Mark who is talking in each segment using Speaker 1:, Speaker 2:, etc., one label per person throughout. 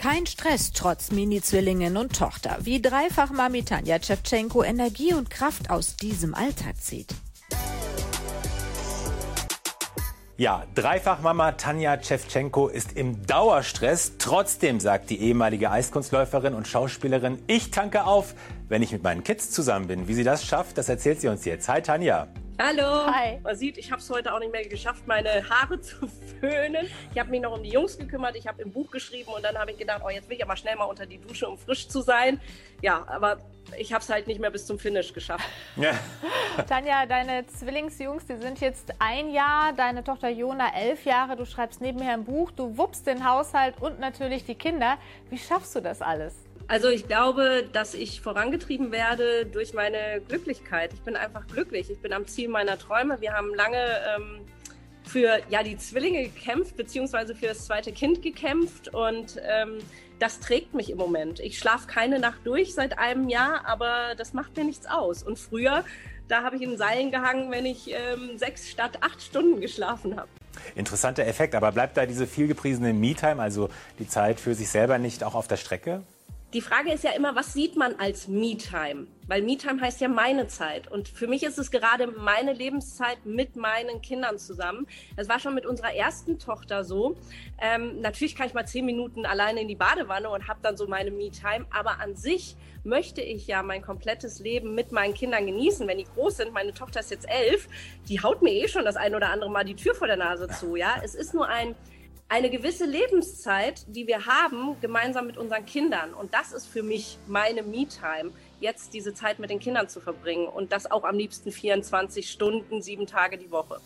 Speaker 1: Kein Stress trotz Mini-Zwillingen und Tochter. Wie Dreifach-Mami Tanja Tschewtschenko Energie und Kraft aus diesem Alltag zieht.
Speaker 2: Ja, Dreifachmama Tanja Tschewtschenko ist im Dauerstress. Trotzdem sagt die ehemalige Eiskunstläuferin und Schauspielerin, ich tanke auf, wenn ich mit meinen Kids zusammen bin. Wie sie das schafft, das erzählt sie uns jetzt. Hi Tanja.
Speaker 3: Hallo.
Speaker 4: Hi.
Speaker 3: Man sieht, ich habe es heute auch nicht mehr geschafft, meine Haare zu föhnen. Ich habe mich noch um die Jungs gekümmert. Ich habe im Buch geschrieben und dann habe ich gedacht, oh, jetzt will ich aber schnell mal unter die Dusche, um frisch zu sein. Ja, aber ich habe es halt nicht mehr bis zum Finish geschafft.
Speaker 2: Ja.
Speaker 4: Tanja, deine Zwillingsjungs, die sind jetzt ein Jahr, deine Tochter Jona elf Jahre. Du schreibst nebenher ein Buch, du wuppst den Haushalt und natürlich die Kinder. Wie schaffst du das alles?
Speaker 3: Also ich glaube, dass ich vorangetrieben werde durch meine Glücklichkeit. Ich bin einfach glücklich. Ich bin am Ziel meiner Träume. Wir haben lange ähm, für ja, die Zwillinge gekämpft, beziehungsweise für das zweite Kind gekämpft. Und ähm, das trägt mich im Moment. Ich schlafe keine Nacht durch seit einem Jahr, aber das macht mir nichts aus. Und früher, da habe ich in Seilen gehangen, wenn ich ähm, sechs statt acht Stunden geschlafen habe.
Speaker 2: Interessanter Effekt, aber bleibt da diese vielgepriesene Me-Time, also die Zeit für sich selber nicht auch auf der Strecke?
Speaker 3: Die Frage ist ja immer, was sieht man als Me-Time? Weil Me-Time heißt ja meine Zeit. Und für mich ist es gerade meine Lebenszeit mit meinen Kindern zusammen. Das war schon mit unserer ersten Tochter so. Ähm, natürlich kann ich mal zehn Minuten alleine in die Badewanne und habe dann so meine Me-Time. Aber an sich möchte ich ja mein komplettes Leben mit meinen Kindern genießen. Wenn die groß sind, meine Tochter ist jetzt elf, die haut mir eh schon das ein oder andere Mal die Tür vor der Nase zu. Ja, es ist nur ein eine gewisse Lebenszeit, die wir haben, gemeinsam mit unseren Kindern. Und das ist für mich meine Me-Time, jetzt diese Zeit mit den Kindern zu verbringen. Und das auch am liebsten 24 Stunden, sieben Tage die Woche.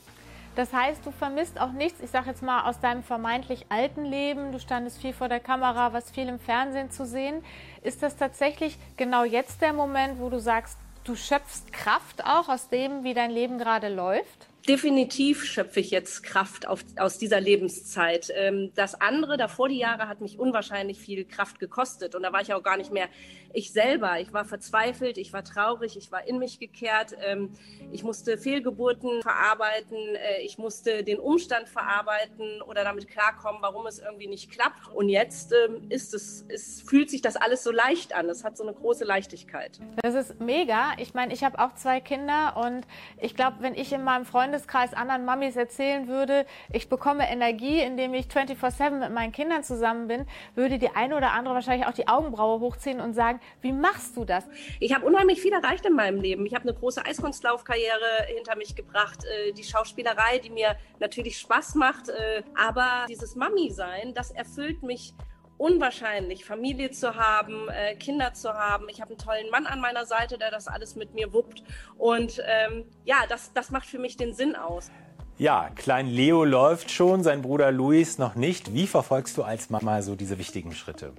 Speaker 4: Das heißt, du vermisst auch nichts, ich sage jetzt mal, aus deinem vermeintlich alten Leben. Du standest viel vor der Kamera, was viel im Fernsehen zu sehen. Ist das tatsächlich genau jetzt der Moment, wo du sagst, du schöpfst Kraft auch aus dem, wie dein Leben gerade läuft?
Speaker 3: Definitiv schöpfe ich jetzt Kraft auf, aus dieser Lebenszeit. Ähm, das andere, davor die Jahre, hat mich unwahrscheinlich viel Kraft gekostet. Und da war ich auch gar nicht mehr ich selber. Ich war verzweifelt, ich war traurig, ich war in mich gekehrt. Ähm, ich musste Fehlgeburten verarbeiten, äh, ich musste den Umstand verarbeiten oder damit klarkommen, warum es irgendwie nicht klappt. Und jetzt ähm, ist es, es fühlt sich das alles so leicht an. Es hat so eine große Leichtigkeit.
Speaker 4: Das ist mega. Ich meine, ich habe auch zwei Kinder und ich glaube, wenn ich in meinem Freund Freundeskreis anderen Mamis erzählen würde, ich bekomme Energie, indem ich 24-7 mit meinen Kindern zusammen bin, würde die eine oder andere wahrscheinlich auch die Augenbraue hochziehen und sagen, wie machst du das?
Speaker 3: Ich habe unheimlich viel erreicht in meinem Leben. Ich habe eine große Eiskunstlaufkarriere hinter mich gebracht, äh, die Schauspielerei, die mir natürlich Spaß macht, äh, aber dieses Mami-Sein, das erfüllt mich unwahrscheinlich, Familie zu haben, äh, Kinder zu haben. Ich habe einen tollen Mann an meiner Seite, der das alles mit mir wuppt. Und ähm, ja, das, das macht für mich den Sinn aus.
Speaker 2: Ja, Klein Leo läuft schon, sein Bruder Luis noch nicht. Wie verfolgst du als Mama so diese wichtigen Schritte?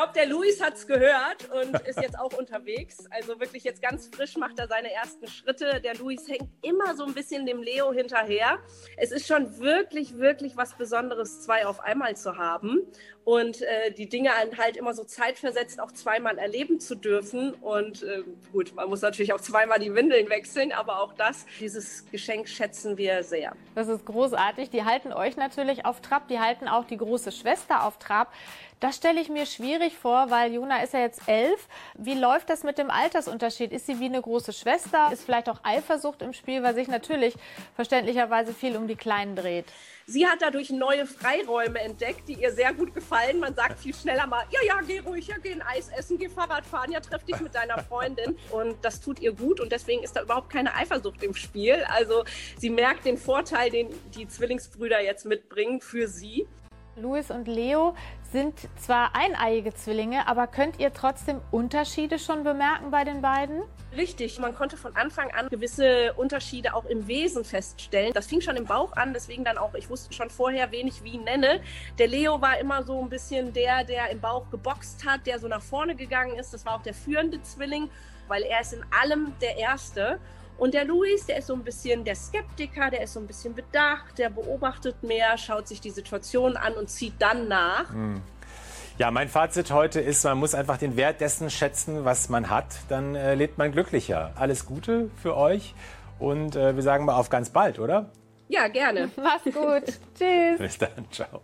Speaker 3: Ich glaube, der Luis hat es gehört und ist jetzt auch unterwegs. Also wirklich jetzt ganz frisch macht er seine ersten Schritte. Der Luis hängt immer so ein bisschen dem Leo hinterher. Es ist schon wirklich, wirklich was Besonderes, zwei auf einmal zu haben und äh, die Dinge halt immer so zeitversetzt auch zweimal erleben zu dürfen. Und äh, gut, man muss natürlich auch zweimal die Windeln wechseln, aber auch das, dieses Geschenk schätzen wir sehr.
Speaker 4: Das ist großartig. Die halten euch natürlich auf Trab, die halten auch die große Schwester auf Trab. Das stelle ich mir schwierig vor, weil Juna ist ja jetzt elf. Wie läuft das mit dem Altersunterschied? Ist sie wie eine große Schwester? Ist vielleicht auch Eifersucht im Spiel, weil sich natürlich verständlicherweise viel um die Kleinen dreht?
Speaker 3: Sie hat dadurch neue Freiräume entdeckt, die ihr sehr gut gefallen. Man sagt viel schneller mal, ja, ja, geh ruhig, ja, geh ein Eis essen, geh Fahrrad fahren, ja, treff dich mit deiner Freundin. Und das tut ihr gut und deswegen ist da überhaupt keine Eifersucht im Spiel. Also sie merkt den Vorteil, den die Zwillingsbrüder jetzt mitbringen für sie.
Speaker 4: Luis und Leo sind zwar eineiige Zwillinge, aber könnt ihr trotzdem Unterschiede schon bemerken bei den beiden?
Speaker 3: Richtig, man konnte von Anfang an gewisse Unterschiede auch im Wesen feststellen. Das fing schon im Bauch an, deswegen dann auch, ich wusste schon vorher, wen ich wie nenne. Der Leo war immer so ein bisschen der, der im Bauch geboxt hat, der so nach vorne gegangen ist. Das war auch der führende Zwilling, weil er ist in allem der Erste. Und der Luis, der ist so ein bisschen der Skeptiker, der ist so ein bisschen bedacht, der beobachtet mehr, schaut sich die Situation an und zieht dann nach. Hm.
Speaker 2: Ja, mein Fazit heute ist, man muss einfach den Wert dessen schätzen, was man hat. Dann äh, lebt man glücklicher. Alles Gute für euch und äh, wir sagen mal auf ganz bald, oder?
Speaker 3: Ja, gerne.
Speaker 4: Mach's gut. Tschüss.
Speaker 2: Bis dann. Ciao.